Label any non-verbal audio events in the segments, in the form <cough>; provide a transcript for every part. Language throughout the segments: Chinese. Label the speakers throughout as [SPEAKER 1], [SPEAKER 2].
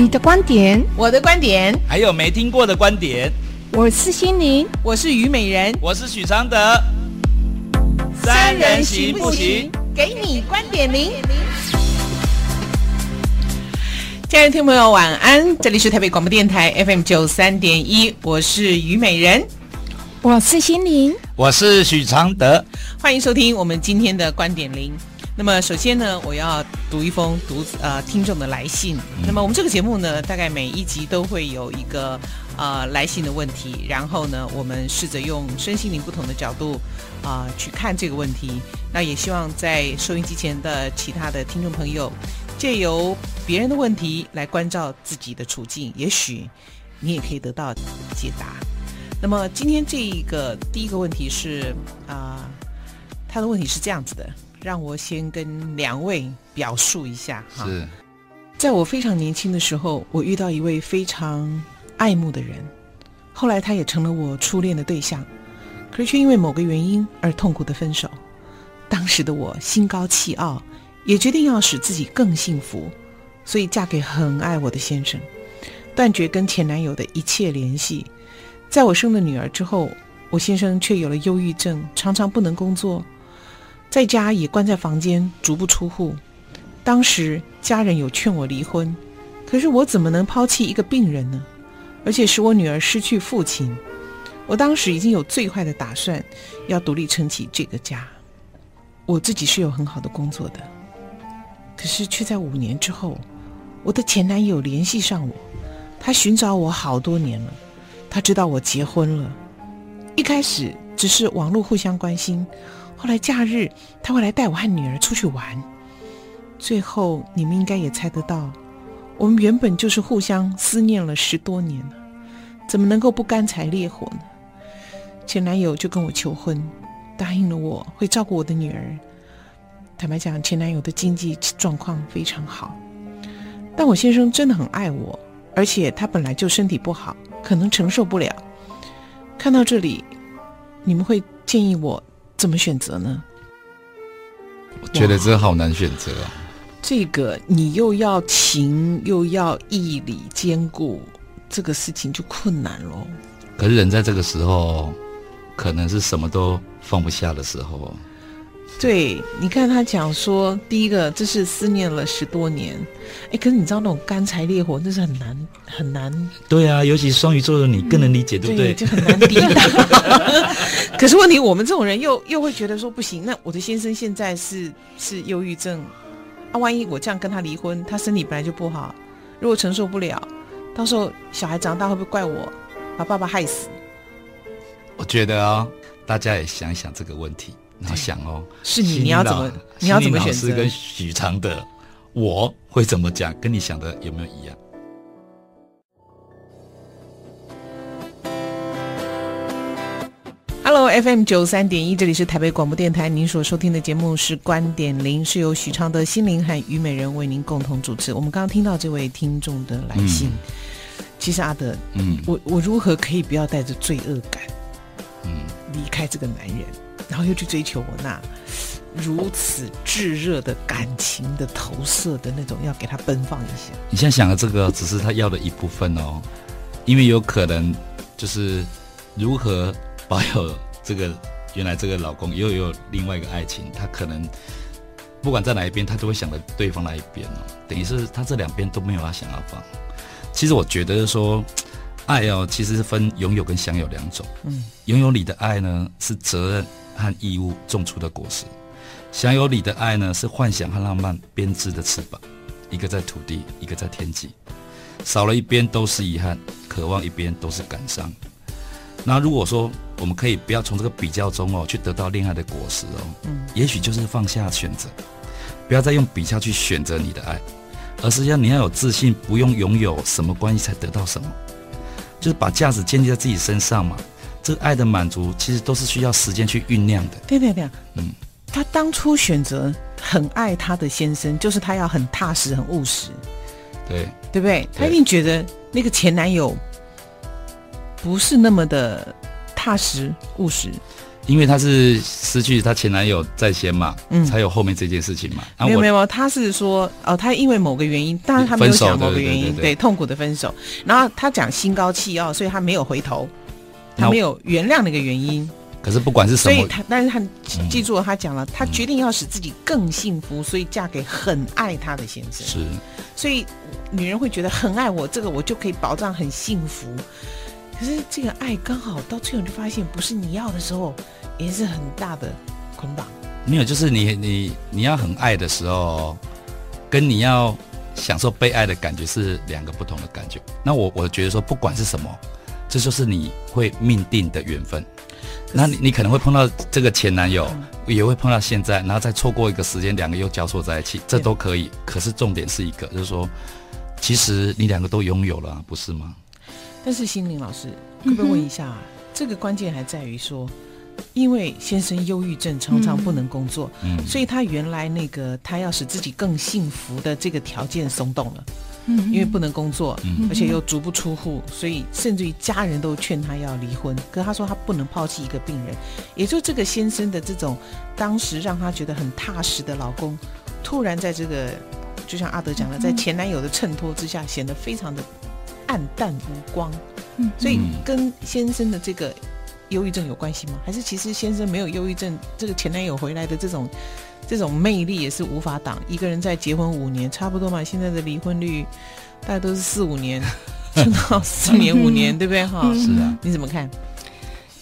[SPEAKER 1] 你的观点，
[SPEAKER 2] 我的观点，
[SPEAKER 3] 还有没听过的观点。
[SPEAKER 1] 我是心灵，
[SPEAKER 2] 我是虞美人，
[SPEAKER 3] 我是许常德。三人行不行？
[SPEAKER 2] 给你观点零。亲爱的听众朋友，晚安！这里是台北广播电台 FM 九三点一，我是虞美人，
[SPEAKER 1] 我是心灵，
[SPEAKER 3] 我是许常德。
[SPEAKER 2] 欢迎收听我们今天的观点零。那么首先呢，我要读一封读呃听众的来信。嗯、那么我们这个节目呢，大概每一集都会有一个呃来信的问题，然后呢，我们试着用身心灵不同的角度啊、呃、去看这个问题。那也希望在收音机前的其他的听众朋友，借由别人的问题来关照自己的处境，也许你也可以得到解答。那么今天这一个第一个问题是啊、呃，他的问题是这样子的。让我先跟两位表述一下哈。
[SPEAKER 3] 是，
[SPEAKER 2] 在我非常年轻的时候，我遇到一位非常爱慕的人，后来他也成了我初恋的对象，可是却因为某个原因而痛苦的分手。当时的我心高气傲，也决定要使自己更幸福，所以嫁给很爱我的先生，断绝跟前男友的一切联系。在我生了女儿之后，我先生却有了忧郁症，常常不能工作。在家也关在房间，足不出户。当时家人有劝我离婚，可是我怎么能抛弃一个病人呢？而且使我女儿失去父亲。我当时已经有最坏的打算，要独立撑起这个家。我自己是有很好的工作的，可是却在五年之后，我的前男友联系上我。他寻找我好多年了，他知道我结婚了。一开始只是网络互相关心。后来假日他会来带我和女儿出去玩，最后你们应该也猜得到，我们原本就是互相思念了十多年了，怎么能够不干柴烈火呢？前男友就跟我求婚，答应了我会照顾我的女儿。坦白讲，前男友的经济状况非常好，但我先生真的很爱我，而且他本来就身体不好，可能承受不了。看到这里，你们会建议我怎么选择呢？
[SPEAKER 3] 我觉得这好难选择啊。
[SPEAKER 2] 这个你又要情又要义理兼顾，这个事情就困难喽。
[SPEAKER 3] 可是人在这个时候，可能是什么都放不下的时候。
[SPEAKER 2] 对，你看他讲说，第一个这是思念了十多年，哎，可是你知道那种干柴烈火，那是很难很难。
[SPEAKER 3] 对啊，尤其双鱼座的你更能理解，嗯、对不对？
[SPEAKER 2] 对，就很难抵挡。<laughs> 可是问题，我们这种人又又会觉得说不行，那我的先生现在是是忧郁症，啊，万一我这样跟他离婚，他身体本来就不好，如果承受不了，到时候小孩长大会不会怪我把爸爸害死？
[SPEAKER 3] 我觉得啊、哦，大家也想一想这个问题。然后想哦，
[SPEAKER 2] 是你，你要怎么，你要怎么选择？
[SPEAKER 3] 是跟许常德，我会怎么讲？跟你想的有没有一样
[SPEAKER 2] ？Hello FM 九三点一，这里是台北广播电台，您所收听的节目是观点零，是由许昌的、心灵和虞美人为您共同主持。我们刚刚听到这位听众的来信，嗯、其实阿德，嗯，我我如何可以不要带着罪恶感，嗯，离开这个男人？然后又去追求我那如此炙热的感情的投射的那种，要给他奔放一下。
[SPEAKER 3] 你现在想的这个只是他要的一部分哦，因为有可能就是如何保有这个原来这个老公又有另外一个爱情，他可能不管在哪一边，他都会想着对方那一边哦。等于是他这两边都没有他想要放。其实我觉得说。爱哦，其实是分拥有跟享有两种。嗯，拥有你的爱呢，是责任和义务种出的果实；享有你的爱呢，是幻想和浪漫编织的翅膀。一个在土地，一个在天际，少了一边都是遗憾，渴望一边都是感伤。那如果说我们可以不要从这个比较中哦，去得到恋爱的果实哦，嗯，也许就是放下选择，不要再用比较去选择你的爱，而是要你要有自信，不用拥有什么关系才得到什么。就是把价值建立在自己身上嘛，这个爱的满足其实都是需要时间去酝酿的。
[SPEAKER 2] 对对对，嗯，她当初选择很爱她的先生，就是她要很踏实、很务实，
[SPEAKER 3] 对
[SPEAKER 2] 对不对？她一定觉得那个前男友不是那么的踏实务实。
[SPEAKER 3] 因为她是失去她前男友在先嘛，嗯，才有后面这件事情嘛。
[SPEAKER 2] 没有没有，她是说哦，她因为某个原因，当然她没有讲某个原因，对痛苦的分手。然后她讲心高气傲，所以她没有回头，她没有原谅那个原因。
[SPEAKER 3] 可是不管是什么，
[SPEAKER 2] 所以他，但是他记住了，他讲了，他决定要使自己更幸福，所以嫁给很爱他的先生。
[SPEAKER 3] 是，
[SPEAKER 2] 所以女人会觉得很爱我，这个我就可以保障很幸福。可是这个爱刚好到最后就发现不是你要的时候，也是很大的捆绑。
[SPEAKER 3] 没有，就是你你你要很爱的时候，跟你要享受被爱的感觉是两个不同的感觉。那我我觉得说，不管是什么，这就是你会命定的缘分。那你你可能会碰到这个前男友，嗯、也会碰到现在，然后再错过一个时间，两个又交错在一起，这都可以。可是重点是一个，就是说，其实你两个都拥有了，不是吗？
[SPEAKER 2] 但是心灵老师，可不可以问一下，嗯、这个关键还在于说，因为先生忧郁症常常不能工作，嗯，所以他原来那个他要使自己更幸福的这个条件松动了。因为不能工作，而且又足不出户，所以甚至于家人都劝他要离婚。可他说他不能抛弃一个病人，也就这个先生的这种当时让他觉得很踏实的老公，突然在这个就像阿德讲的，在前男友的衬托之下，显得非常的暗淡无光。所以跟先生的这个忧郁症有关系吗？还是其实先生没有忧郁症，这个前男友回来的这种？这种魅力也是无法挡。一个人在结婚五年，差不多嘛。现在的离婚率大概都是四五年，<laughs> 撑到四年五年，<laughs> 对不对？哈，
[SPEAKER 3] 是啊。
[SPEAKER 2] 你怎么看？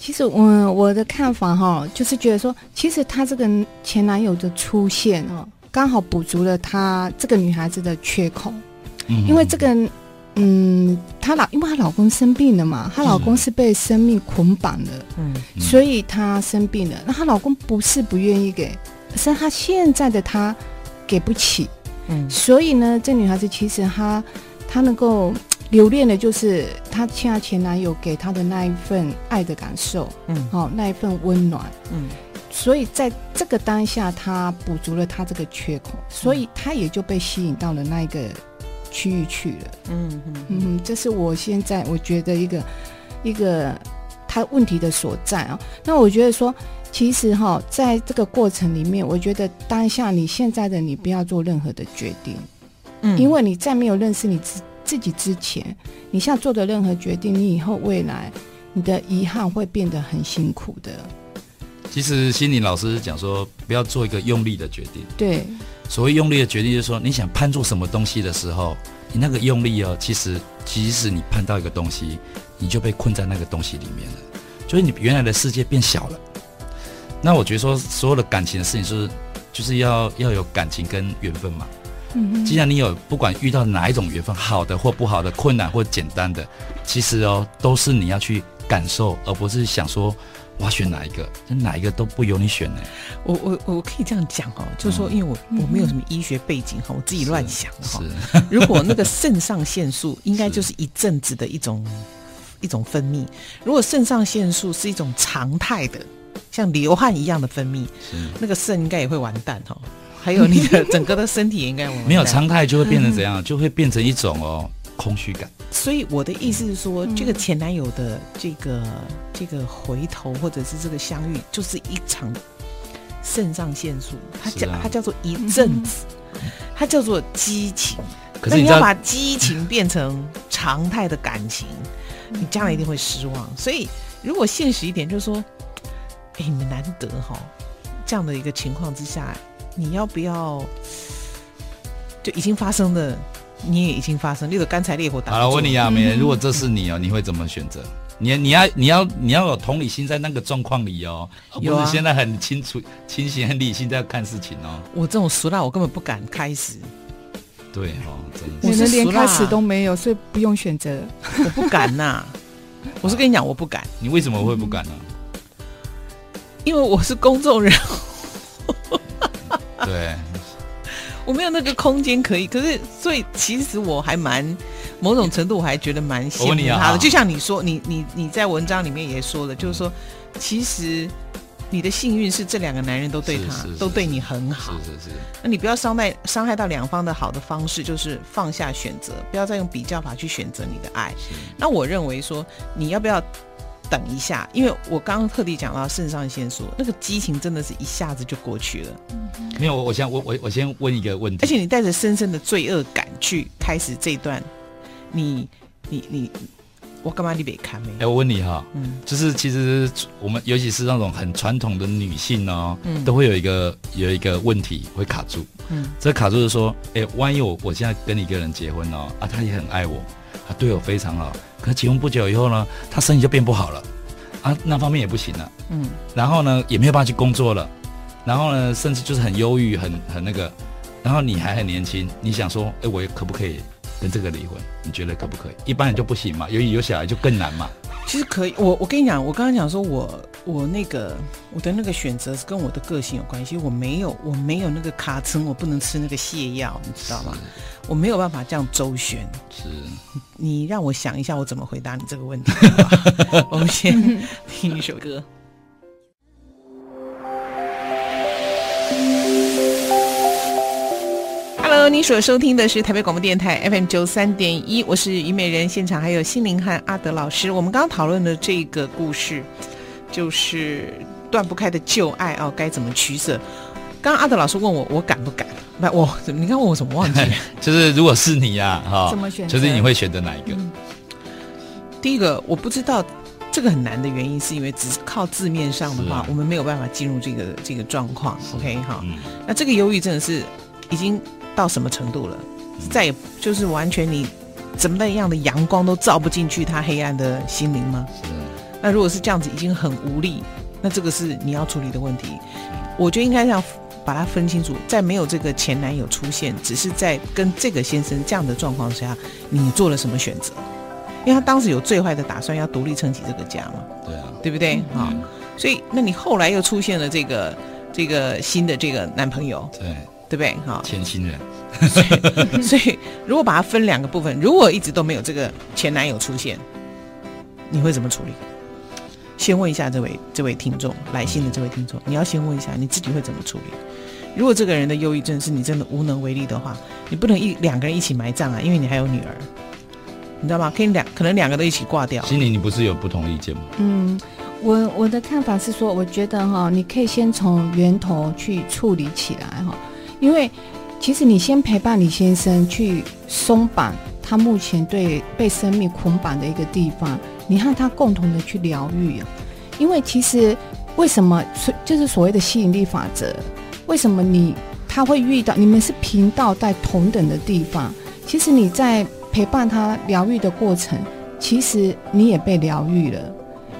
[SPEAKER 1] 其实我我的看法哈，就是觉得说，其实她这个前男友的出现哦，刚好补足了她这个女孩子的缺口。嗯。因为这个，嗯，她老因为她老公生病了嘛，她老公是被生命捆绑的，嗯，所以她生病了。那她老公不是不愿意给。是她现在的她给不起，嗯，所以呢，这女孩子其实她她能够留恋的就是她现在前男友给她的那一份爱的感受，嗯，好、哦，那一份温暖，嗯，所以在这个当下，她补足了她这个缺口，所以她也就被吸引到了那一个区域去了，嗯嗯。嗯，这是我现在我觉得一个一个她问题的所在啊，那我觉得说。其实哈，在这个过程里面，我觉得当下你现在的你不要做任何的决定，嗯，因为你在没有认识你自自己之前，你现在做的任何决定，你以后未来你的遗憾会变得很辛苦的。
[SPEAKER 3] 其实心理老师讲说，不要做一个用力的决定。
[SPEAKER 1] 对，
[SPEAKER 3] 所谓用力的决定，就是说你想攀住什么东西的时候，你那个用力哦，其实即使你碰到一个东西，你就被困在那个东西里面了，就是你原来的世界变小了。那我觉得说，所有的感情的事情，就是就是要要有感情跟缘分嘛。嗯哼。既然你有不管遇到哪一种缘分，好的或不好的，困难或简单的，其实哦，都是你要去感受，而不是想说我要选哪一个，哪一个都不由你选呢。
[SPEAKER 2] 我我我可以这样讲哦，就是说，因为我我没有什么医学背景哈，我自己乱想哈。
[SPEAKER 3] 是。
[SPEAKER 2] 如果那个肾上腺素应该 <laughs> 就是一阵子的一种一种分泌，如果肾上腺素是一种常态的。像流汗一样的分泌，那个肾应该也会完蛋哈。还有你的 <laughs> 整个的身体也应该完。
[SPEAKER 3] 没有常态就会变成怎样？<laughs> 就会变成一种哦空虚感。
[SPEAKER 2] 所以我的意思是说，这个前男友的这个这个回头或者是这个相遇，就是一场肾上腺素，它叫它叫做一阵子，它叫做激情。可是你要把激情变成常态的感情，你将来一定会失望。所以如果现实一点，就是说。哎，你们难得哈，这样的一个情况之下，你要不要就已经发生的，你也已经发生，那个干柴烈火打。
[SPEAKER 3] 好了，我问你啊，美人，如果这是你哦，你会怎么选择？你你要你要你要有同理心，在那个状况里哦，不是现在很清楚、清醒、很理性在看事情哦。
[SPEAKER 2] 我这种俗辣，我根本不敢开始。
[SPEAKER 3] 对哦，真的，
[SPEAKER 1] 我是连开始都没有，所以不用选择。
[SPEAKER 2] 我不敢呐，<laughs> 我是跟你讲，我不敢。
[SPEAKER 3] 你为什么会不敢呢？
[SPEAKER 2] 因为我是公众人物，
[SPEAKER 3] 对，
[SPEAKER 2] 我没有那个空间可以。可是，所以其实我还蛮某种程度，我还觉得蛮羡慕他的。就像你说，你你你在文章里面也说了，就是说，其实你的幸运是这两个男人都对他都对你很好。是是是。那你不要伤害伤害到两方的好的方式，就是放下选择，不要再用比较法去选择你的爱。那我认为说，你要不要？等一下，因为我刚刚特地讲到肾上腺素，那个激情真的是一下子就过去了。
[SPEAKER 3] 没有，我我先我我我先问一个问题，
[SPEAKER 2] 而且你带着深深的罪恶感去开始这段，你你你，我干嘛你别看没？
[SPEAKER 3] 哎，我问你哈，嗯，就是其实我们尤其是那种很传统的女性哦，嗯，都会有一个有一个问题会卡住，嗯，这卡住是说，哎，万一我我现在跟一个人结婚哦，啊，他也很爱我，他对我非常好。可结婚不久以后呢，他身体就变不好了，啊，那方面也不行了，嗯，然后呢，也没有办法去工作了，然后呢，甚至就是很忧郁，很很那个，然后你还很年轻，你想说，哎，我可不可以跟这个离婚？你觉得可不可以？一般人就不行嘛，由于有小孩就更难嘛。
[SPEAKER 2] 其实可以，我我跟你讲，我刚刚讲说我我那个我的那个选择是跟我的个性有关系，我没有我没有那个卡层，我不能吃那个泻药，你知道吗？我没有办法这样周旋。
[SPEAKER 3] 是，<laughs>
[SPEAKER 2] 你让我想一下，我怎么回答你这个问题。<laughs> 我们先听一首歌。Hello，你所收听的是台北广播电台 FM 九三点一，我是虞美人，现场还有心灵和阿德老师。我们刚刚讨论的这个故事，就是断不开的旧爱哦，该怎么取舍？刚刚阿德老师问我，我敢不敢？不，我你看问我怎么忘记？<laughs>
[SPEAKER 3] 就是如果是你呀，哈，
[SPEAKER 1] 怎么选？
[SPEAKER 3] 就是你会选择哪一个？
[SPEAKER 2] 嗯，第一个我不知道，这个很难的原因是因为只是靠字面上的话，我们没有办法进入这个这个状况。OK 哈，那这个忧郁症是已经。到什么程度了？再也就是完全你怎么样的阳光都照不进去他黑暗的心灵吗？是。那如果是这样子，已经很无力，那这个是你要处理的问题。我觉得应该要把它分清楚，在没有这个前男友出现，只是在跟这个先生这样的状况下，你做了什么选择？因为他当时有最坏的打算，要独立撑起这个家嘛。
[SPEAKER 3] 对啊，
[SPEAKER 2] 对不对？好，所以那你后来又出现了这个这个新的这个男朋友。
[SPEAKER 3] 对。
[SPEAKER 2] 对不对？哈，
[SPEAKER 3] 前新人。
[SPEAKER 2] 所以，<laughs> 所以如果把它分两个部分，如果一直都没有这个前男友出现，你会怎么处理？先问一下这位这位听众来信的这位听众，你要先问一下你自己会怎么处理？如果这个人的忧郁症是你真的无能为力的话，你不能一两个人一起埋葬啊，因为你还有女儿，你知道吗？可以两可能两个都一起挂掉。
[SPEAKER 3] 心里你不是有不同意见吗？
[SPEAKER 1] 嗯，我我的看法是说，我觉得哈，你可以先从源头去处理起来哈。因为，其实你先陪伴李先生去松绑他目前对被生命捆绑的一个地方，你和他共同的去疗愈。因为其实为什么就是所谓的吸引力法则？为什么你他会遇到你们是频道在同等的地方？其实你在陪伴他疗愈的过程，其实你也被疗愈了。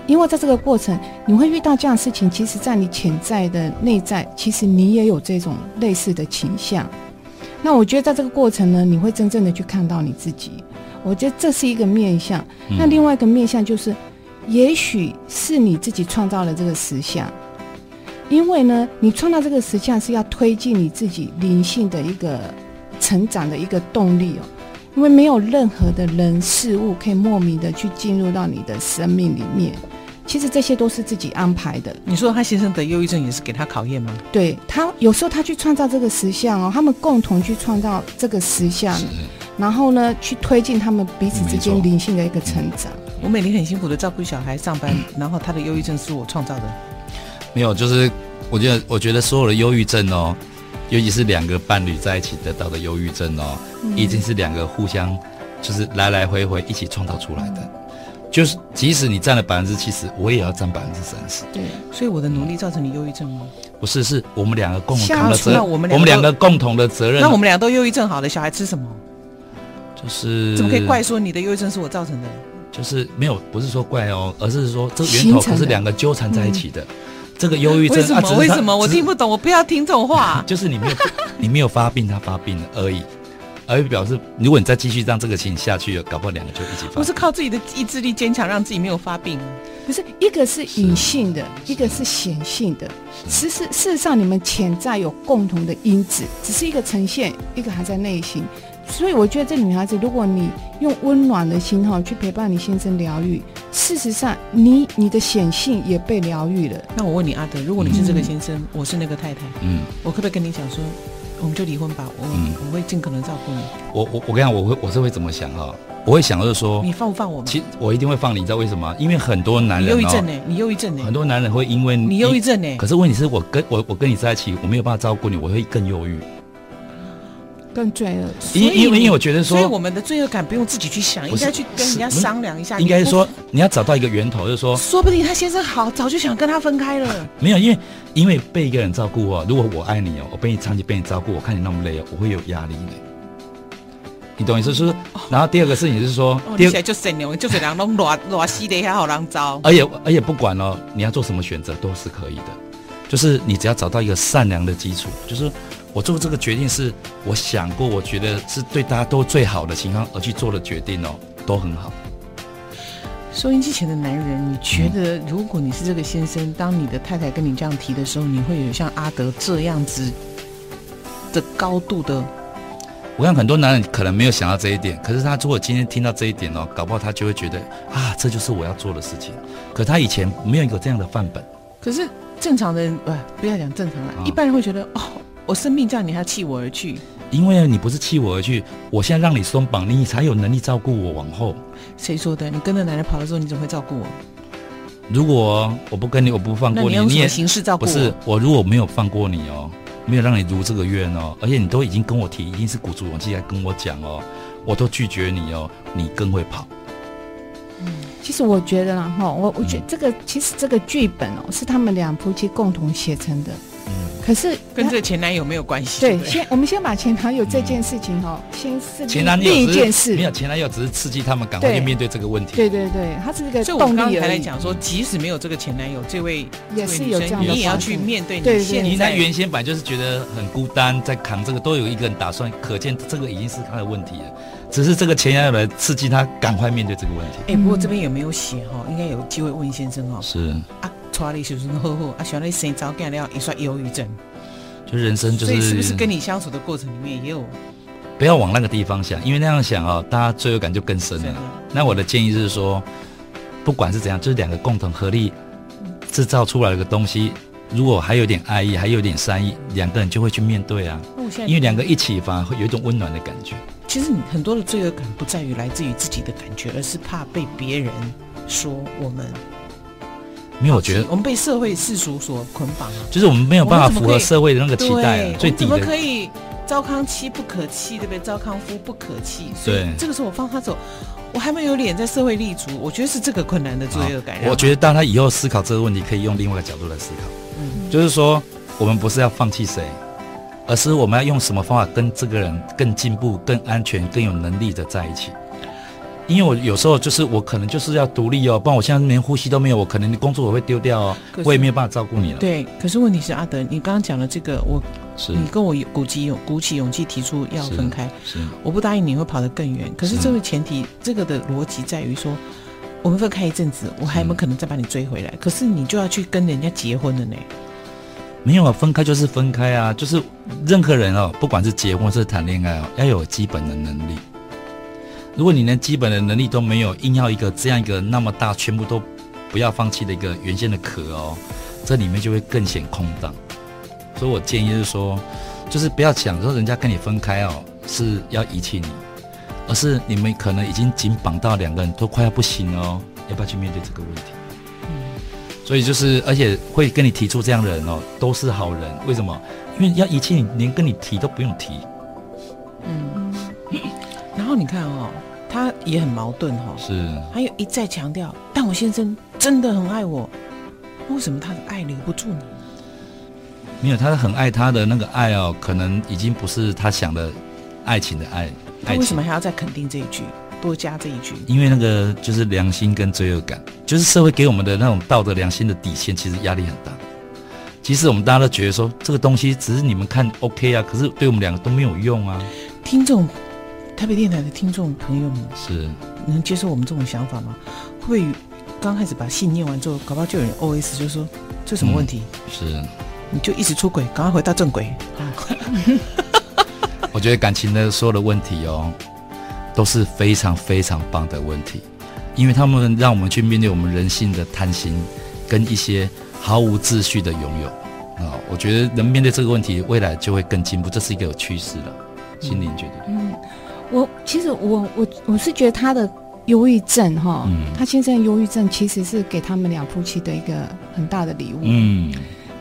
[SPEAKER 1] 因为在这个过程，你会遇到这样的事情，其实，在你潜在的内在，其实你也有这种类似的倾向。那我觉得，在这个过程呢，你会真正的去看到你自己。我觉得这是一个面相。那另外一个面相就是，也许是你自己创造了这个实相，因为呢，你创造这个实相是要推进你自己灵性的一个成长的一个动力哦。因为没有任何的人事物可以莫名的去进入到你的生命里面。其实这些都是自己安排的。
[SPEAKER 2] 你说他先生得忧郁症也是给他考验吗？
[SPEAKER 1] 对，他有时候他去创造这个实像哦，他们共同去创造这个实像，然后呢去推进他们彼此之间灵性的一个成长。
[SPEAKER 2] 我每天很辛苦的照顾小孩上班，<clears throat> 然后他的忧郁症是我创造的。
[SPEAKER 3] 没有，就是我觉得我觉得所有的忧郁症哦，尤其是两个伴侣在一起得到的忧郁症哦，已经是两个互相就是来来回回一起创造出来的。就是，即使你占了百分之七十，我也要占百分之三十。
[SPEAKER 2] 对，所以我的努力造成你忧郁症吗？
[SPEAKER 3] 不是，是我们两个共同的责任。我们两个共同的责任。
[SPEAKER 2] 那我们俩都忧郁症好了，小孩吃什么？
[SPEAKER 3] 就是
[SPEAKER 2] 怎么可以怪说你的忧郁症是我造成的？
[SPEAKER 3] 就是没有，不是说怪哦，而是说这个源头可是两个纠缠在一起的。这个忧郁症
[SPEAKER 2] 为什么？为什么？我听不懂，我不要听这种话。<laughs>
[SPEAKER 3] 就是你没有，你没有发病，他发病了而已。而表示，如果你再继续让这个情下去，搞不好两个就一起发病。
[SPEAKER 2] 不是靠自己的意志力坚强，让自己没有发病。
[SPEAKER 1] 不是，一个是隐性的，一个是显性的。其实事实上，你们潜在有共同的因子，只是一个呈现，一个还在内心。所以我觉得这女孩子，如果你用温暖的心哈去陪伴你先生疗愈，事实上你你的显性也被疗愈了。
[SPEAKER 2] 那我问你，阿德，如果你是这个先生，嗯、我是那个太太，嗯，我可不可以跟你讲说？我们就离婚吧。我、嗯、我会尽可能照顾你。
[SPEAKER 3] 我我我跟你讲，我会我是会怎么想哈？我会想就是说，
[SPEAKER 2] 你放不放我？
[SPEAKER 3] 其实我一定会放你，你知道为什么？因为很多男人，
[SPEAKER 2] 忧郁症呢？你忧郁症呢？
[SPEAKER 3] 很多男人会因为
[SPEAKER 2] 你忧郁症呢？
[SPEAKER 3] 可是问题是我跟我我跟你在一起，我没有办法照顾你，我会更忧郁。
[SPEAKER 1] 更罪恶，
[SPEAKER 3] 因因为因为我觉得说，
[SPEAKER 2] 所以我们的罪恶感不用自己去想，应该去跟人家商量一下。
[SPEAKER 3] 应该是说，你要找到一个源头，就是说，
[SPEAKER 2] 说不定他先生好，早就想跟他分开了。<laughs>
[SPEAKER 3] 没有，因为因为被一个人照顾哦，如果我爱你哦，我被你长期被你照顾，我看你那么累哦，我会有压力的。你懂意思是？然后第二个事情就是说，第二个
[SPEAKER 2] 就神牛，就是人弄乱乱西的也好让招。<laughs>
[SPEAKER 3] 而且而且不管哦，你要做什么选择都是可以的，就是你只要找到一个善良的基础，就是。我做这个决定是我想过，我觉得是对大家都最好的情况而去做的决定哦，都很好。
[SPEAKER 2] 收音机前的男人，你觉得如果你是这个先生，当你的太太跟你这样提的时候，你会有像阿德这样子的高度的？
[SPEAKER 3] 我看很多男人可能没有想到这一点，可是他如果今天听到这一点哦，搞不好他就会觉得啊，这就是我要做的事情。可他以前没有一个这样的范本。
[SPEAKER 2] 可是正常的人，不不要讲正常了，一般人会觉得哦。我生病叫，你还弃我而去？
[SPEAKER 3] 因为你不是弃我而去，我现在让你松绑，你才有能力照顾我往后。
[SPEAKER 2] 谁说的？你跟着奶奶跑的时候，你怎么会照顾我？
[SPEAKER 3] 如果我不跟你，我不放过你，
[SPEAKER 2] 你也形式照顾我？
[SPEAKER 3] 不是我，如果没有放过你哦，没有让你如这个愿哦，而且你都已经跟我提，已经是鼓足勇气来跟我讲哦，我都拒绝你哦，你更会跑。
[SPEAKER 1] 嗯，其实我觉得啦哈，我我觉得这个、嗯、其实这个剧本哦，是他们两夫妻共同写成的。可是
[SPEAKER 2] 跟这个前男友没有关系。
[SPEAKER 1] 对，先我们先把前男友这件事情哈，先是
[SPEAKER 3] 前男友
[SPEAKER 1] 另一件事，
[SPEAKER 3] 没有前男友只是刺激他们赶快去面对这个问题。
[SPEAKER 1] 对对对，他是这个动力而已。
[SPEAKER 2] 所以我们刚才来讲说，即使没有这个前男友，这位
[SPEAKER 1] 也是有这样的，
[SPEAKER 2] 你也要去面对你现在。
[SPEAKER 3] 你那原先本来就是觉得很孤单，在扛这个，都有一个人打算，可见这个已经是他的问题了。只是这个前男友来刺激他赶快面对这个问题。
[SPEAKER 2] 哎，不过这边有没有写哈？应该有机会问先生哈。
[SPEAKER 3] 是
[SPEAKER 2] 啊，查理先生呵呵啊，想你生早干了，也算忧郁症。
[SPEAKER 3] 就人生就是，所以
[SPEAKER 2] 是不是跟你相处的过程里面也有？
[SPEAKER 3] 不要往那个地方想，因为那样想哦，大家罪恶感就更深了。那我的建议是说，不管是怎样，就是两个共同合力制造出来的东西，如果还有点爱意，还有点善意，两个人就会去面对啊。因为两个一起反而会有一种温暖的感觉。
[SPEAKER 2] 其实你很多的罪恶感不在于来自于自己的感觉，而是怕被别人说我们。
[SPEAKER 3] 没有，我觉得
[SPEAKER 2] 我们被社会世俗所捆绑了，
[SPEAKER 3] 就是我们没有办法符合社会的那个期待，最低的。
[SPEAKER 2] 怎么可以糟糠妻不可弃，对不对？糟糠夫不可弃。对，这个时候我放他走，我还没有脸在社会立足，我觉得是这个困难的罪恶感。
[SPEAKER 3] 我觉得，当他以后思考这个问题，可以用另外一个角度来思考。嗯，就是说，我们不是要放弃谁，而是我们要用什么方法跟这个人更进步、更安全、更有能力的在一起。因为我有时候就是我可能就是要独立哦，不然我现在连呼吸都没有，我可能工作我会丢掉哦，我也没有办法照顾你了。
[SPEAKER 2] 对，可是问题是阿德，你刚刚讲的这个，我是你跟我鼓起勇鼓起勇气提出要分开，是，是我不答应你会跑得更远。可是这个前提，这个的逻辑在于说，我们分开一阵子，我还有没有可能再把你追回来？可是你就要去跟人家结婚了呢？
[SPEAKER 3] 没有啊，分开就是分开啊，就是任何人哦，不管是结婚是谈恋爱哦，要有基本的能力。如果你连基本的能力都没有，硬要一个这样一个那么大，全部都不要放弃的一个原先的壳哦，这里面就会更显空荡。所以我建议就是说，就是不要想说人家跟你分开哦是要遗弃你，而是你们可能已经紧绑到两个人都快要不行了哦，要不要去面对这个问题？嗯，所以就是而且会跟你提出这样的人哦，都是好人。为什么？因为要遗弃你，连跟你提都不用提。
[SPEAKER 2] 嗯，<coughs> 然后你看哦。他也很矛盾哈，
[SPEAKER 3] 是，
[SPEAKER 2] 他又一再强调，但我先生真的很爱我，为什么他的爱留不住你？
[SPEAKER 3] 没有，他很爱他的那个爱哦，可能已经不是他想的爱情的爱。
[SPEAKER 2] 他为什么还要再肯定这一句，多加这一句？
[SPEAKER 3] 因为那个就是良心跟罪恶感，就是社会给我们的那种道德良心的底线，其实压力很大。其实我们大家都觉得说，这个东西只是你们看 OK 啊，可是对我们两个都没有用啊。
[SPEAKER 2] 听众。台北电台的听众朋友们，
[SPEAKER 3] 是
[SPEAKER 2] 能接受我们这种想法吗？会刚开始把信念完之后，搞不好就有人 OS 就说，这什么问题？
[SPEAKER 3] 嗯、是，
[SPEAKER 2] 你就一直出轨，赶快回到正轨。<laughs>
[SPEAKER 3] 我觉得感情的所有的问题哦，都是非常非常棒的问题，因为他们让我们去面对我们人性的贪心，跟一些毫无秩序的拥有。啊、哦，我觉得能面对这个问题，未来就会更进步，这是一个有趋势的。心灵觉得，
[SPEAKER 1] 嗯，我其实我我我是觉得他的忧郁症哈，嗯、他先生忧郁症其实是给他们俩夫妻的一个很大的礼物，嗯，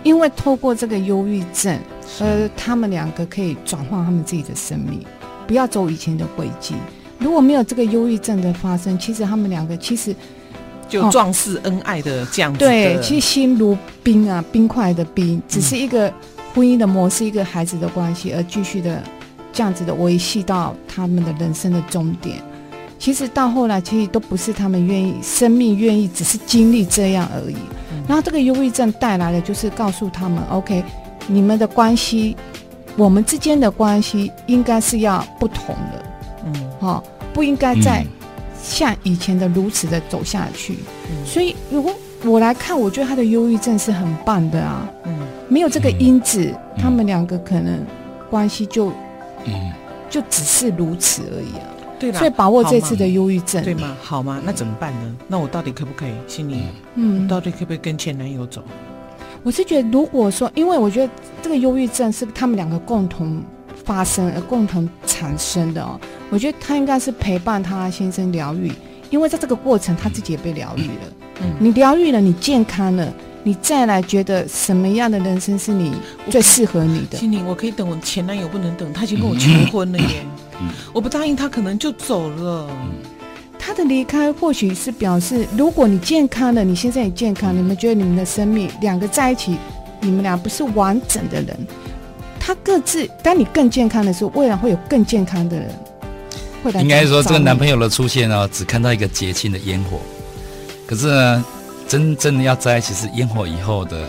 [SPEAKER 1] 因为透过这个忧郁症，呃，他们两个可以转换他们自己的生命，不要走以前的轨迹。如果没有这个忧郁症的发生，其实他们两个其实
[SPEAKER 2] 就壮士恩爱的这样子。
[SPEAKER 1] 对，其实心如冰啊，冰块的冰，只是一个婚姻的模式，一个孩子的关系，而继续的。这样子的维系到他们的人生的终点，其实到后来其实都不是他们愿意，生命愿意，只是经历这样而已。嗯、然后这个忧郁症带来的就是告诉他们：OK，你们的关系，我们之间的关系应该是要不同的，嗯，哈、哦，不应该再像以前的如此的走下去。嗯、所以如果我来看，我觉得他的忧郁症是很棒的啊，嗯，没有这个因子，嗯、他们两个可能关系就。嗯，就只是如此而已啊。对啦，所以把握这次的忧郁症，
[SPEAKER 2] 对吗？好吗？那怎么办呢？那我到底可不可以心里？嗯，到底可不可以跟前男友走？
[SPEAKER 1] 我是觉得，如果说，因为我觉得这个忧郁症是他们两个共同发生而共同产生的哦。我觉得他应该是陪伴他先生疗愈，因为在这个过程他自己也被疗愈了。嗯，你疗愈了，你健康了。你再来觉得什么样的人生是你最适合你的？
[SPEAKER 2] 心灵，我可以等我前男友不能等，他已经跟我求婚了耶！嗯、我不答应他，可能就走了。嗯、
[SPEAKER 1] 他的离开或许是表示，如果你健康了，你现在也健康，你们觉得你们的生命两个在一起，你们俩不是完整的人。他各自，当你更健康的时候，未来会有更健康的人会来。应
[SPEAKER 3] 该说，这个男朋友的出现呢，只看到一个节庆的烟火，可是呢？真正的要在一起是烟火以后的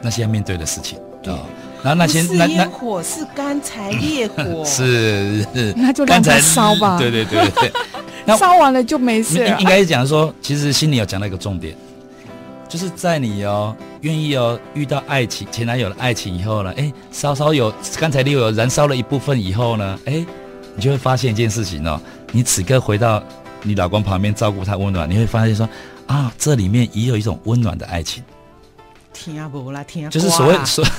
[SPEAKER 3] 那些要面对的事情啊，对
[SPEAKER 2] 然后那些那烟火是干柴烈火，<laughs>
[SPEAKER 3] 是
[SPEAKER 1] 那就让它烧吧，
[SPEAKER 3] 对对对对，<laughs>
[SPEAKER 1] 烧完了就没事了。
[SPEAKER 3] 应该是讲说，其实心里有讲到一个重点，就是在你哦愿意哦遇到爱情前男友的爱情以后呢，哎，稍稍有干柴烈火燃烧了一部分以后呢，哎，你就会发现一件事情哦，你此刻回到你老公旁边照顾他温暖，你会发现说。啊，这里面也有一种温暖的爱情。
[SPEAKER 2] 听不啦，听
[SPEAKER 3] 就是所谓说。<laughs>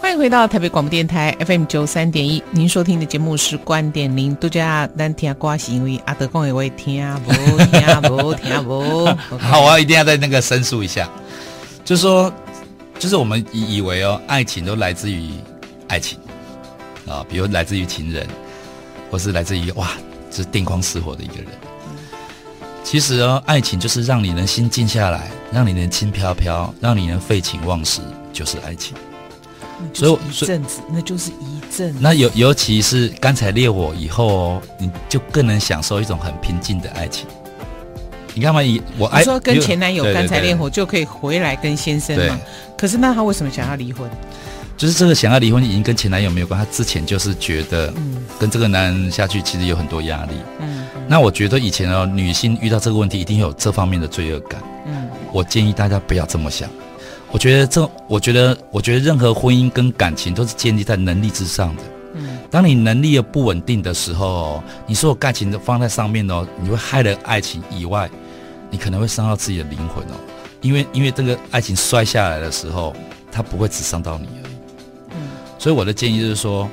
[SPEAKER 2] 欢迎回到台北广播电台 FM 九三点一，您收听的节目是观点零度假。咱听歌是因为阿德公也会听啊不听啊不听啊不。<laughs>
[SPEAKER 3] 好，我要一定要在那个申诉一下，就是说，就是我们以以为哦，爱情都来自于爱情啊，比如来自于情人，或是来自于哇。是电光石火的一个人。其实哦，爱情就是让你能心静下来，让你能轻飘飘，让你能废寝忘食，就是爱情。
[SPEAKER 2] 所以一阵子，那就是一阵。
[SPEAKER 3] 那尤尤其是刚才烈火以后哦，你就更能享受一种很平静的爱情。你看嘛，以我爱
[SPEAKER 2] 说跟前男友干柴烈火就可以回来跟先生嘛。可是那他为什么想要离婚？
[SPEAKER 3] 就是这个想要离婚已经跟前男友没有关，他之前就是觉得，跟这个男人下去其实有很多压力。嗯，那我觉得以前哦，女性遇到这个问题一定有这方面的罪恶感。嗯，我建议大家不要这么想。我觉得这，我觉得，我觉得任何婚姻跟感情都是建立在能力之上的。嗯，当你能力又不稳定的时候，你所有感情都放在上面哦，你会害了爱情以外，你可能会伤到自己的灵魂哦。因为，因为这个爱情摔下来的时候，它不会只伤到你而已。所以我的建议就是说，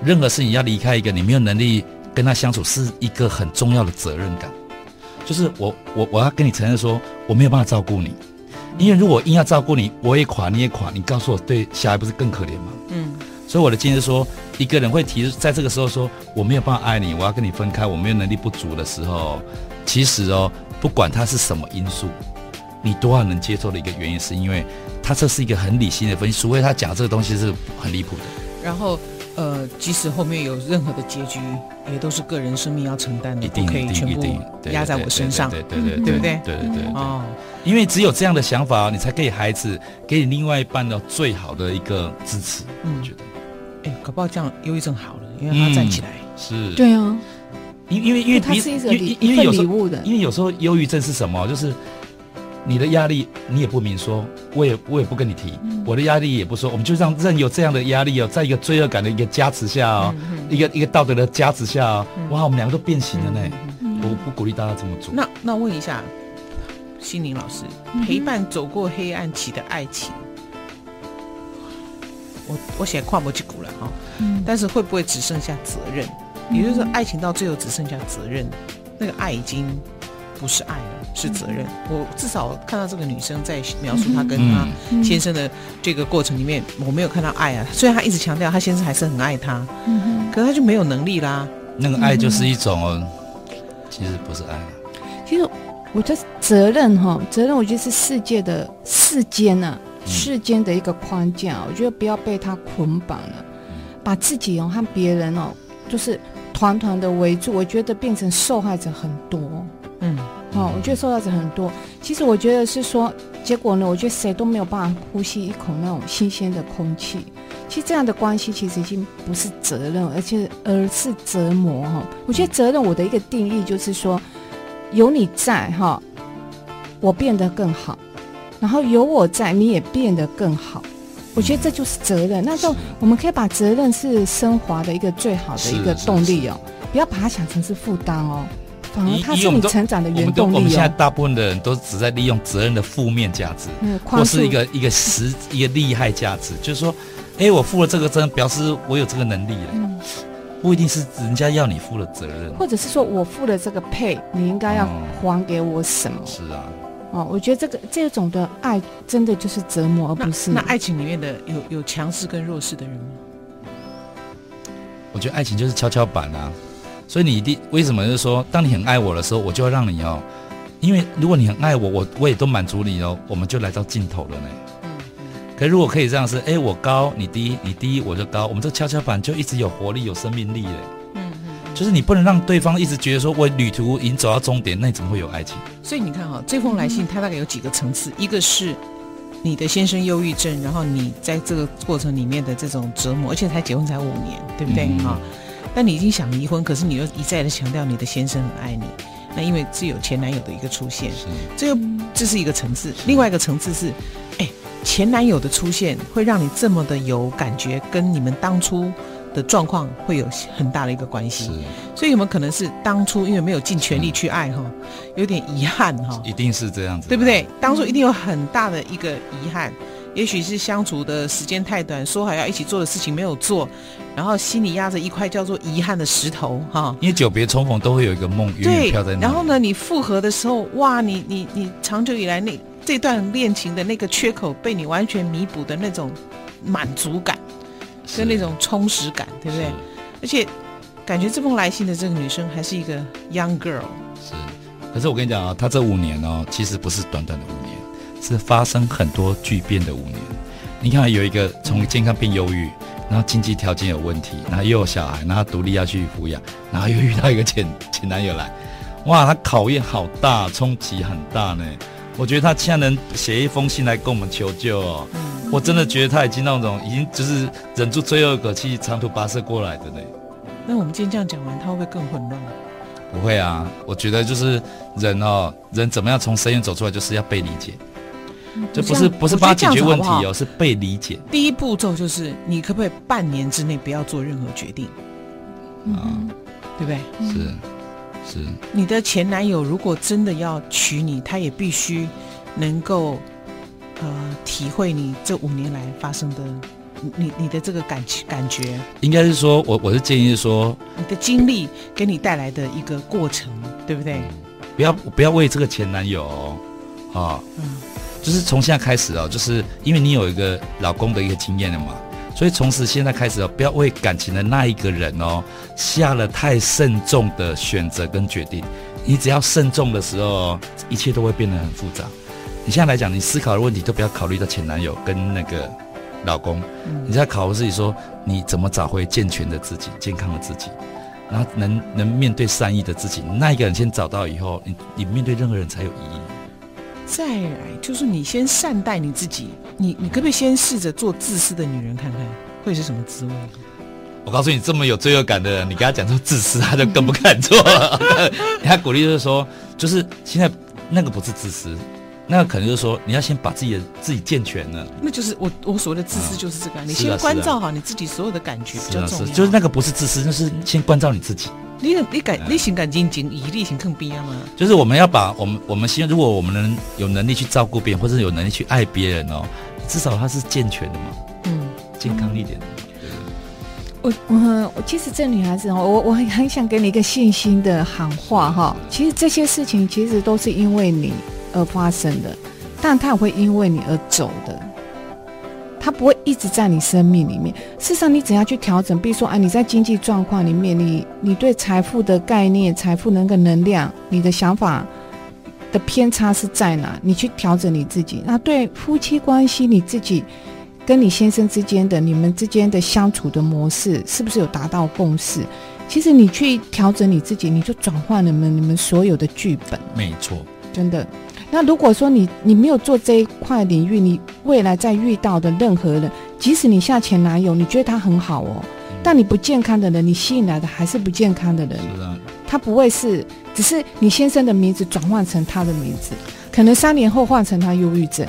[SPEAKER 3] 任何事情要离开一个你没有能力跟他相处，是一个很重要的责任感。就是我我我要跟你承认说，我没有办法照顾你，因为如果硬要照顾你，我也垮你也垮，你告诉我，对小孩不是更可怜吗？嗯。所以我的建议是说，一个人会提出在这个时候说我没有办法爱你，我要跟你分开，我没有能力不足的时候，其实哦，不管他是什么因素，你都要能接受的一个原因，是因为。他这是一个很理性的分析，除非他讲这个东西是很离谱的。
[SPEAKER 2] 然后，呃，即使后面有任何的结局，也都是个人生命要承担的，
[SPEAKER 3] 一定
[SPEAKER 2] 不可以全部压在我身上，
[SPEAKER 3] 对对对，对不对？对对对。
[SPEAKER 2] 哦，
[SPEAKER 3] 因为只有这样的想法，你才给孩子，给你另外一半的最好的一个支持。嗯，我觉得，
[SPEAKER 2] 哎，搞不好这样忧郁症好了，因为他站起来。
[SPEAKER 3] 是。
[SPEAKER 1] 对啊。
[SPEAKER 3] 因因为因为
[SPEAKER 1] 他是一个因为有礼物的，
[SPEAKER 3] 因为有时候忧郁症是什么？就是。你的压力你也不明说，我也我也不跟你提，嗯、我的压力也不说，我们就让任由这样的压力哦，在一个罪恶感的一个加持下哦，嗯嗯、一个一个道德的加持下哦，嗯、哇，我们两个都变形了呢。嗯嗯嗯、我不鼓励大家这么做。
[SPEAKER 2] 那那问一下，心灵老师，陪伴走过黑暗期的爱情，我我写跨不去鼓了哈，但是会不会只剩下责任？也就是说，爱情到最后只剩下责任，那个爱已经不是爱了，是责任。我至少看到这个女生在描述她跟她先生的这个过程里面，我没有看到爱啊。虽然她一直强调她先生还是很爱她，可是她就没有能力啦。
[SPEAKER 3] 那个爱就是一种，其实不是爱。
[SPEAKER 1] 其实我觉得责任哈，责任我觉得是世界的世间啊，世间的一个框架。我觉得不要被它捆绑了，把自己哦和别人哦，就是。团团的围住，我觉得变成受害者很多。嗯，哦，我觉得受到者很多。其实我觉得是说，结果呢，我觉得谁都没有办法呼吸一口那种新鲜的空气。其实这样的关系其实已经不是责任，而且而是折磨。哈，我觉得责任我的一个定义就是说，有你在哈，我变得更好，然后有我在，你也变得更好。我觉得这就是责任，那时候我们可以把责任是升华的一个最好的一个动力哦，不要把它想成是负担哦，反而它是你成长的原动力哦。
[SPEAKER 3] 我们现在大部分的人都只在利用责任的负面价值，嗯，或是一个一个实一个利害价值，就是说，哎，我负了这个责任，表示我有这个能力了，嗯，不一定是人家要你负了责任，
[SPEAKER 1] 或者是说我负了这个配，你应该要还给我什么？
[SPEAKER 3] 是啊。
[SPEAKER 1] 哦，我觉得这个这种的爱真的就是折磨，而不是
[SPEAKER 2] 那，那爱情里面的有有强势跟弱势的人吗？
[SPEAKER 3] 我觉得爱情就是跷跷板啊，所以你一定为什么就是说，当你很爱我的时候，我就要让你哦，因为如果你很爱我，我我也都满足你哦，我们就来到尽头了呢。嗯嗯。可如果可以这样是，哎，我高你低，你低我就高，我们这跷跷板就一直有活力、有生命力嘞。就是你不能让对方一直觉得说，我旅途已经走到终点，那你怎么会有爱情？
[SPEAKER 2] 所以你看哈，这封来信它大概有几个层次，一个是你的先生忧郁症，然后你在这个过程里面的这种折磨，而且才结婚才五年，对不对哈？嗯、但你已经想离婚，可是你又一再的强调你的先生很爱你，那因为是有前男友的一个出现，是这又这是一个层次。另外一个层次是，哎，前男友的出现会让你这么的有感觉，跟你们当初。的状况会有很大的一个关系，所以有没有可能是当初因为没有尽全力去爱哈，有点遗憾哈？
[SPEAKER 3] 一定是这样子，
[SPEAKER 2] 对不对？当初一定有很大的一个遗憾，也许是相处的时间太短，说好要一起做的事情没有做，然后心里压着一块叫做遗憾的石头哈。
[SPEAKER 3] 因为久别重逢都会有一个梦远远飘在那。
[SPEAKER 2] 然后呢，你复合的时候，哇，你你你长久以来那这段恋情的那个缺口被你完全弥补的那种满足感。跟那种充实感，对不对？而且感觉这封来信的这个女生还是一个 young girl。
[SPEAKER 3] 是，可是我跟你讲啊，她这五年哦，其实不是短短的五年，是发生很多巨变的五年。你看，有一个从健康变忧郁，然后经济条件有问题，然后又有小孩，然后独立要去抚养，然后又遇到一个前前男友来，哇，他考验好大，冲击很大呢。我觉得他现在能写一封信来跟我们求救哦。嗯我真的觉得他已经那种，已经就是忍住最后一口气，长途跋涉过来的呢。
[SPEAKER 2] 那我们今天这样讲完，他会不会更混乱？
[SPEAKER 3] 不会啊，我觉得就是人哦，人怎么样从深渊走出来，就是要被理解。这不是不是帮他解决问题哦，是被理解。
[SPEAKER 2] 第一步骤就是，你可不可以半年之内不要做任何决定？啊、嗯，对不对？
[SPEAKER 3] 是是。
[SPEAKER 2] 你的前男友如果真的要娶你，他也必须能够。呃，体会你这五年来发生的，你你的这个感感觉，
[SPEAKER 3] 应该是说，我我是建议是说，
[SPEAKER 2] 你的经历给你带来的一个过程，对不对？嗯、
[SPEAKER 3] 不要不要为这个前男友，啊、哦，嗯，就是从现在开始哦，就是因为你有一个老公的一个经验了嘛，所以从此现在开始哦，不要为感情的那一个人哦，下了太慎重的选择跟决定。你只要慎重的时候，一切都会变得很复杂。你现在来讲，你思考的问题都不要考虑到前男友跟那个老公，嗯、你在考虑自己说，你怎么找回健全的自己、健康的自己，然后能能面对善意的自己。那一个人先找到以后，你你面对任何人才有意义。
[SPEAKER 2] 再来就是你先善待你自己，你你可不可以先试着做自私的女人看看，会是什么滋味？
[SPEAKER 3] 我告诉你，这么有罪恶感的人，你跟他讲说自私，他就更不敢做了。<laughs> 他鼓励就是说，就是现在那个不是自私。那可能就是说，你要先把自己的自己健全了。
[SPEAKER 2] 那就是我我所谓的自私，就是这个。啊、你先关照好你自己所有的感觉比较重要。
[SPEAKER 3] 是啊是，就是那个不是自私，就是先关照你自己。
[SPEAKER 2] 你你感你心感经经以力行更必要吗？
[SPEAKER 3] 就是我们要把我们我们希望，如果我们能有能力去照顾别人，或者有能力去爱别人哦，至少他是健全的嘛，嗯，健康一点的。
[SPEAKER 1] 我我我其实这女孩子哦，我我很很想给你一个信心的喊话哈。其实这些事情其实都是因为你而发生的，但她也会因为你而走的。她不会一直在你生命里面。事实上，你怎样去调整，比如说啊，你在经济状况里面，你你对财富的概念、财富那个能量、你的想法的偏差是在哪？你去调整你自己。那对夫妻关系，你自己。跟你先生之间的你们之间的相处的模式是不是有达到共识？其实你去调整你自己，你就转换了你们你们所有的剧本。
[SPEAKER 3] 没错，
[SPEAKER 1] 真的。那如果说你你没有做这一块领域，你未来再遇到的任何人，即使你下前男友，你觉得他很好哦，嗯、但你不健康的人，你吸引来的还是不健康的人。是啊。他不会是，只是你先生的名字转换成他的名字，可能三年后换成他忧郁症。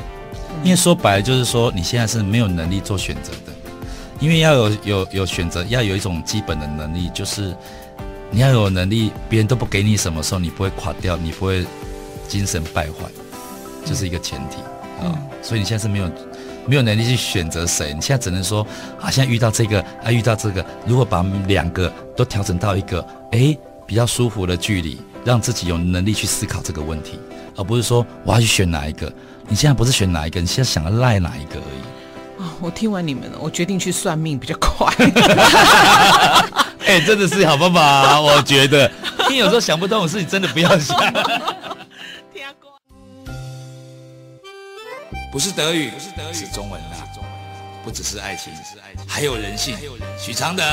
[SPEAKER 3] 因为说白了就是说，你现在是没有能力做选择的，因为要有有有选择，要有一种基本的能力，就是你要有能力，别人都不给你什么时候，你不会垮掉，你不会精神败坏，这、就是一个前提啊、嗯哦。所以你现在是没有没有能力去选择谁，你现在只能说啊，现在遇到这个啊，遇到这个，如果把两个都调整到一个哎比较舒服的距离，让自己有能力去思考这个问题，而不是说我要去选哪一个。你现在不是选哪一个，你现在想要赖哪一个而已。
[SPEAKER 2] 啊，我听完你们了，我决定去算命比较快。<laughs>
[SPEAKER 3] 哎、欸，真的是好办法啊，我觉得。你有时候想不通的事，你真的不要想。不是德语，不是德语，是中文啦。不只是爱情，还有人性。许常德，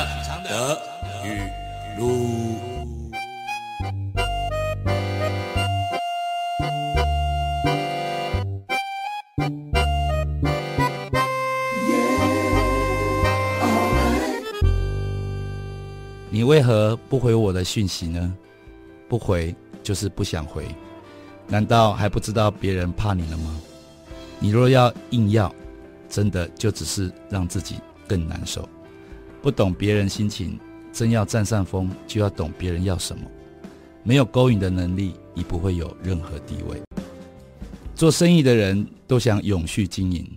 [SPEAKER 3] 德语路。你为何不回我的讯息呢？不回就是不想回，难道还不知道别人怕你了吗？你若要硬要，真的就只是让自己更难受。不懂别人心情，真要占上风，就要懂别人要什么。没有勾引的能力，你不会有任何地位。做生意的人都想永续经营，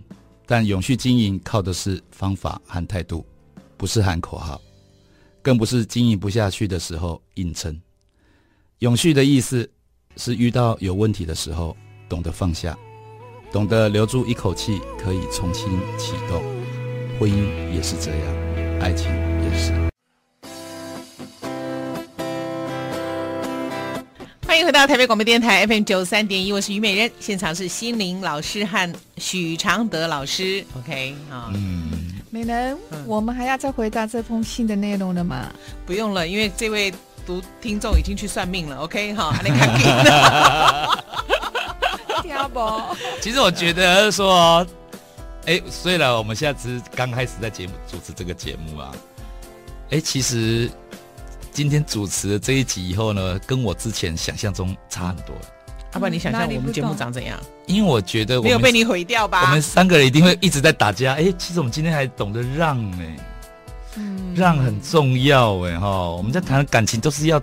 [SPEAKER 3] 但永续经营靠的是方法和态度，不是喊口号。更不是经营不下去的时候硬撑。永续的意思是遇到有问题的时候，懂得放下，懂得留住一口气，可以重新启动。婚姻也是这样，爱情也是。
[SPEAKER 2] 欢迎回到台北广播电台 FM 九三点一，我是虞美人，现场是心灵老师和许常德老师。OK 啊，嗯。
[SPEAKER 1] 美人，嗯、我们还要再回答这封信的内容了吗？
[SPEAKER 2] 不用了，因为这位读听众已经去算命了。OK 哈，你看看。<laughs> <laughs>
[SPEAKER 3] 其实我觉得说，哎，虽然我们现在只是刚开始在节目主持这个节目啊，哎，其实今天主持的这一集以后呢，跟我之前想象中差很多。
[SPEAKER 2] 要不然你想象我们节目长怎样？
[SPEAKER 3] 因为我觉得我
[SPEAKER 2] 没有被你毁掉吧？
[SPEAKER 3] 我们三个人一定会一直在打架。哎，其实我们今天还懂得让呢，嗯，让很重要哎哈。我们在谈感情都是要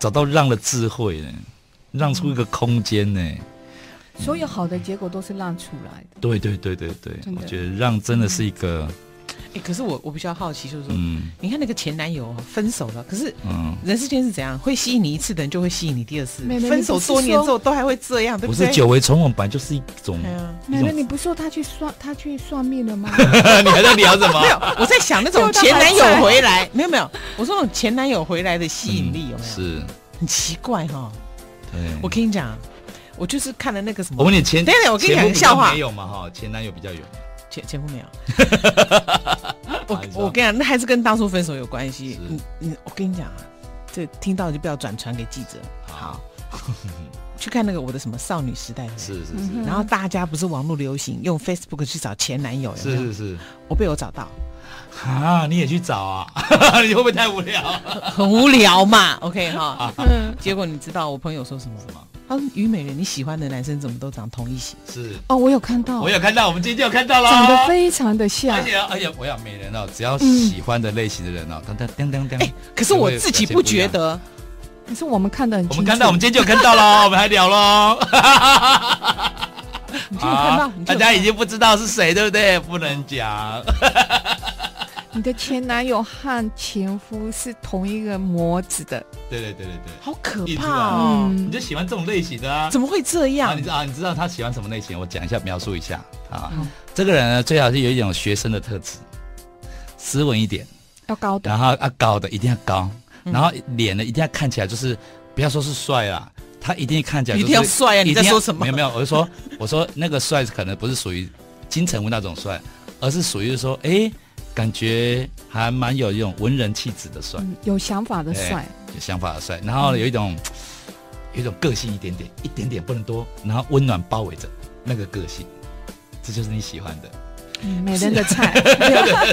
[SPEAKER 3] 找到让的智慧呢，让出一个空间呢。
[SPEAKER 1] 所有好的结果都是让出来的。
[SPEAKER 3] 对对对对对，我觉得让真的是一个。
[SPEAKER 2] 可是我我比较好奇，就是说，嗯、你看那个前男友分手了，可是，人世间是怎样？会吸引你一次的人，就会吸引你第二次。妹妹分手多年之后都还会这样，对不对？
[SPEAKER 3] 不是久违重逢，本来就是一种。
[SPEAKER 1] 美人，你不说他去算他去算命了吗？<laughs>
[SPEAKER 3] 你还在聊什么？
[SPEAKER 2] 没有，我在想那种 <laughs> 前男友回来，没有没有，我说那种前男友回来的吸引力有没有？
[SPEAKER 3] 是
[SPEAKER 2] 很奇怪哈。
[SPEAKER 3] 对，
[SPEAKER 2] 我跟你讲，我就是看了那个什么。
[SPEAKER 3] 我问你前，
[SPEAKER 2] 等等，我跟你讲个笑话。
[SPEAKER 3] 没有嘛哈？前男友比较有。
[SPEAKER 2] 前前夫没有，<laughs> 我我跟你讲，那还是跟当初分手有关系。你你，我跟你讲啊，这听到就不要转传给记者。好，<laughs> 去看那个我的什么少女时代。
[SPEAKER 3] 是是是。
[SPEAKER 2] 然后大家不是网络流行用 Facebook 去找前男友？
[SPEAKER 3] 是是是。
[SPEAKER 2] 我被我找到。
[SPEAKER 3] 啊，你也去找啊？<laughs> 你会不会太无聊？
[SPEAKER 2] 很无聊嘛。OK 哈。结果你知道我朋友说什么吗？啊，虞美人，你喜欢的男生怎么都长同一型？
[SPEAKER 3] 是
[SPEAKER 1] 哦，我有看到，
[SPEAKER 3] 我有看到，我们今天就有看到了，
[SPEAKER 1] 长得非常的像。
[SPEAKER 3] 而且而且，我要美人哦，只要喜欢的类型的人哦，当当当当哎。
[SPEAKER 2] 可是我自己不觉得，
[SPEAKER 1] 可是我们看得很清楚，
[SPEAKER 3] 我们看到，我们今天就有看到了，<laughs> 我们还聊喽。
[SPEAKER 2] 你就有看到，
[SPEAKER 3] 大家已经不知道是谁，对不对？不能讲。
[SPEAKER 1] 你的前男友和前夫是同一个模子的，
[SPEAKER 3] 对对对对对，
[SPEAKER 2] 好可怕哦！
[SPEAKER 3] 你就喜欢这种类型的啊？
[SPEAKER 2] 怎么会这样？
[SPEAKER 3] 你知道？你知道他喜欢什么类型？我讲一下，描述一下啊。这个人呢，最好是有一种学生的特质，斯文一点，
[SPEAKER 1] 要高的，
[SPEAKER 3] 然后啊高的一定要高，然后脸呢一定要看起来就是，不要说是帅啊，他一定看起来
[SPEAKER 2] 一定要帅啊！你在说什么？
[SPEAKER 3] 没有没有，我就说 <laughs> 我说那个帅可能不是属于金城武那种帅，而是属于说哎。感觉还蛮有一种文人气质的帅，
[SPEAKER 1] 嗯，有想法的帅，
[SPEAKER 3] 有想法的帅，然后有一种、嗯、有一种个性一点点，一点点不能多，然后温暖包围着那个个性，这就是你喜欢的，
[SPEAKER 1] 嗯、美人的菜。<laughs>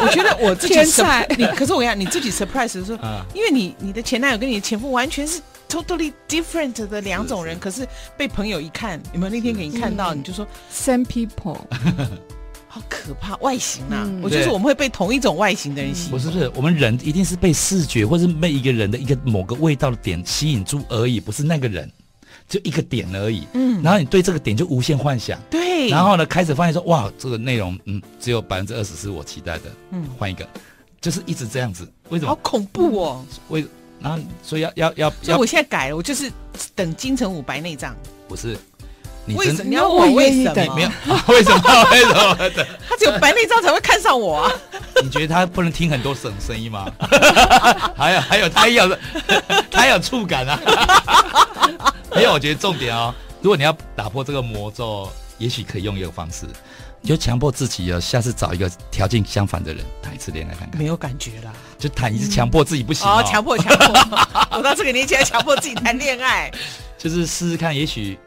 [SPEAKER 2] 我觉得我自己天
[SPEAKER 1] 菜，
[SPEAKER 2] 你可是我讲你自己 surprise 的时候，啊、因为你你的前男友跟你的前夫完全是 totally different 的两种人，是是。可是被朋友一看，有没有那天给你看到，你就说
[SPEAKER 1] same people。<laughs>
[SPEAKER 2] 好可怕，外形啊！嗯、我就是我们会被同一种外形的人吸引。
[SPEAKER 3] 不是不是，我们人一定是被视觉或是被一个人的一个某个味道的点吸引住而已，不是那个人，就一个点而已。嗯，然后你对这个点就无限幻想。
[SPEAKER 2] 对。
[SPEAKER 3] 然后呢，开始发现说，哇，这个内容，嗯，只有百分之二十是我期待的。嗯，换一个，就是一直这样子。为什么？
[SPEAKER 2] 好恐怖哦！
[SPEAKER 3] 为，然后所以要要要，
[SPEAKER 2] 所以我现在改了，我就是等金城武白内障。
[SPEAKER 3] 不是。
[SPEAKER 2] 你为什么你要我 <laughs> 为什么？
[SPEAKER 3] 没 <laughs> 有为什么？为什么？
[SPEAKER 2] 他只有白内障才会看上我啊！<laughs>
[SPEAKER 3] 你觉得他不能听很多省声音吗？还有还有，他有他有触感啊！还有，我觉得重点哦，如果你要打破这个魔咒，也许可以用一个方式，你就强迫自己哦，下次找一个条件相反的人谈一次恋爱看看。
[SPEAKER 2] 没有感觉啦，
[SPEAKER 3] 就谈一次，强迫自己不行哦，
[SPEAKER 2] 强迫强迫，我到这个年纪还强迫自己谈恋爱，
[SPEAKER 3] 就是试试看，也许。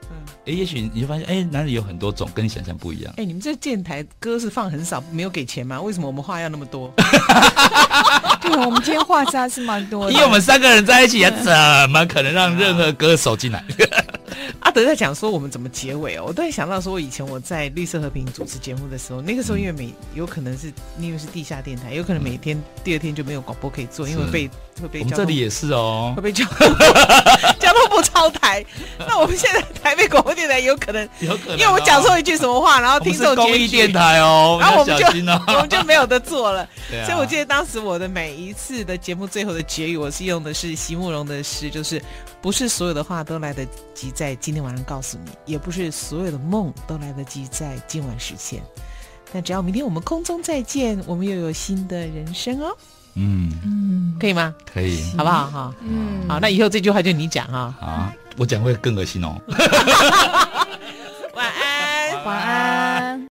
[SPEAKER 3] 哎，也许你就发现，哎，男人有很多种，跟你想象不一样。
[SPEAKER 2] 哎，你们这电台歌是放很少，没有给钱吗？为什么我们话要那么多？<laughs>
[SPEAKER 1] 对，我们今天话差是蛮多的。
[SPEAKER 3] 因为我们三个人在一起，怎么可能让任何歌手进来？<laughs>
[SPEAKER 2] 阿德在讲说我们怎么结尾哦，我突然想到说，我以前我在绿色和平主持节目的时候，那个时候因为每有可能是因为是地下电台，有可能每天第二天就没有广播可以做，因为被会被。
[SPEAKER 3] 我们这里也是哦，
[SPEAKER 2] 会被交 <laughs> 超台。那我们现在台北广播电台有可能，有可能，因为我讲错一句什么话，然后听众
[SPEAKER 3] 公益电台哦，
[SPEAKER 2] 然后我们就 <laughs> 我们就没有得做了。所以我记得当时我的每一次的节目最后的结语，我是用的是席慕容的诗，就是不是所有的话都来得及在今天晚上告诉你，也不是所有的梦都来得及在今晚实现。那只要明天我们空中再见，我们又有新的人生哦。
[SPEAKER 3] 嗯
[SPEAKER 2] 嗯，可以吗？
[SPEAKER 3] 可以，
[SPEAKER 2] 好不好？哈，嗯，好，那以后这句话就你讲哈。
[SPEAKER 3] 啊，我讲会更恶心哦。<laughs>
[SPEAKER 2] 晚安，
[SPEAKER 1] 晚安。